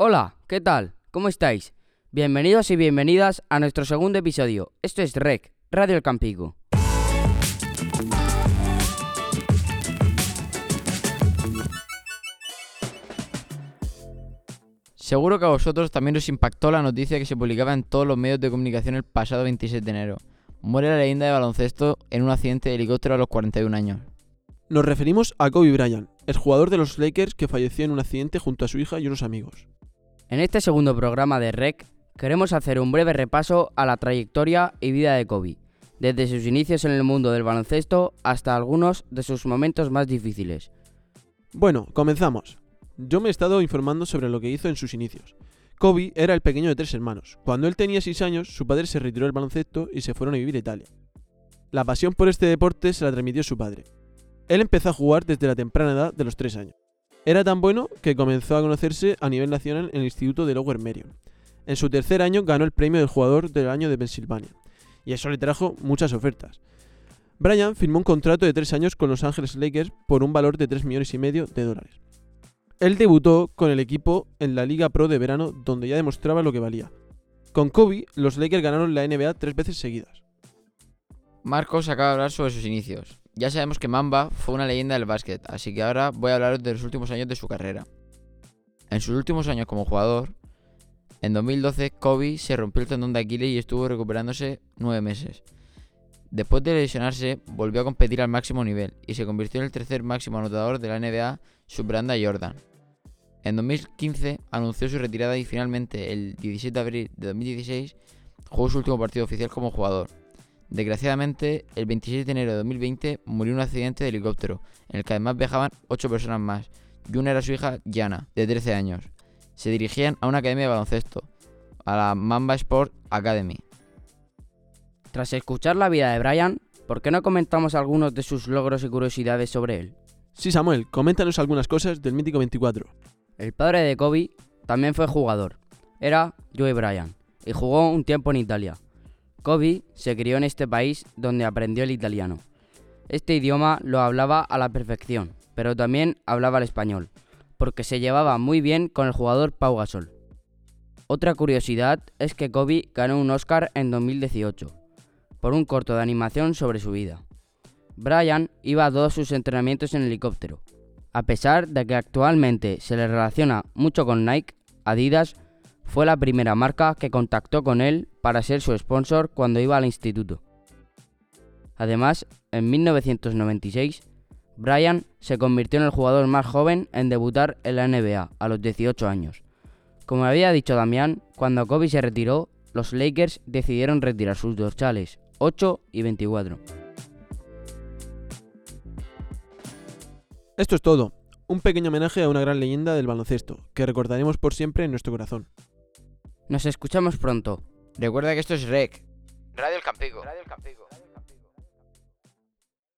Hola, ¿qué tal? ¿Cómo estáis? Bienvenidos y bienvenidas a nuestro segundo episodio. Esto es REC, Radio El Campico. Seguro que a vosotros también os impactó la noticia que se publicaba en todos los medios de comunicación el pasado 27 de enero. Muere la leyenda de baloncesto en un accidente de helicóptero a los 41 años. Nos referimos a Kobe Bryant, el jugador de los Lakers que falleció en un accidente junto a su hija y unos amigos. En este segundo programa de REC queremos hacer un breve repaso a la trayectoria y vida de Kobe, desde sus inicios en el mundo del baloncesto hasta algunos de sus momentos más difíciles. Bueno, comenzamos. Yo me he estado informando sobre lo que hizo en sus inicios. Kobe era el pequeño de tres hermanos. Cuando él tenía 6 años, su padre se retiró del baloncesto y se fueron a vivir a Italia. La pasión por este deporte se la transmitió su padre. Él empezó a jugar desde la temprana edad de los 3 años. Era tan bueno que comenzó a conocerse a nivel nacional en el Instituto de Lower Merion. En su tercer año ganó el premio del jugador del año de Pensilvania, y eso le trajo muchas ofertas. Bryant firmó un contrato de 3 años con Los Ángeles Lakers por un valor de 3 millones y medio de dólares. Él debutó con el equipo en la Liga Pro de verano donde ya demostraba lo que valía. Con Kobe, los Lakers ganaron la NBA tres veces seguidas. Marcos acaba de hablar sobre sus inicios. Ya sabemos que Mamba fue una leyenda del básquet, así que ahora voy a hablaros de los últimos años de su carrera. En sus últimos años como jugador, en 2012 Kobe se rompió el tendón de Aquiles y estuvo recuperándose nueve meses. Después de lesionarse, volvió a competir al máximo nivel y se convirtió en el tercer máximo anotador de la NBA, superando a Jordan. En 2015 anunció su retirada y finalmente, el 17 de abril de 2016, jugó su último partido oficial como jugador. Desgraciadamente, el 26 de enero de 2020 murió en un accidente de helicóptero, en el que además viajaban 8 personas más, y una era su hija Jana, de 13 años. Se dirigían a una academia de baloncesto, a la Mamba Sport Academy. Tras escuchar la vida de Brian, ¿por qué no comentamos algunos de sus logros y curiosidades sobre él? Sí, Samuel, coméntanos algunas cosas del mítico 24. El padre de Kobe también fue jugador. Era Joey Bryan y jugó un tiempo en Italia. Kobe se crió en este país donde aprendió el italiano. Este idioma lo hablaba a la perfección, pero también hablaba el español, porque se llevaba muy bien con el jugador Pau Gasol. Otra curiosidad es que Kobe ganó un Oscar en 2018 por un corto de animación sobre su vida. Brian iba a todos sus entrenamientos en helicóptero. A pesar de que actualmente se le relaciona mucho con Nike, Adidas fue la primera marca que contactó con él para ser su sponsor cuando iba al instituto. Además, en 1996, Brian se convirtió en el jugador más joven en debutar en la NBA a los 18 años. Como había dicho Damián, cuando Kobe se retiró, los Lakers decidieron retirar sus dorsales 8 y 24. Esto es todo. Un pequeño homenaje a una gran leyenda del baloncesto, que recordaremos por siempre en nuestro corazón. Nos escuchamos pronto. Recuerda que esto es REC, Radio El Campico. Radio El Campico.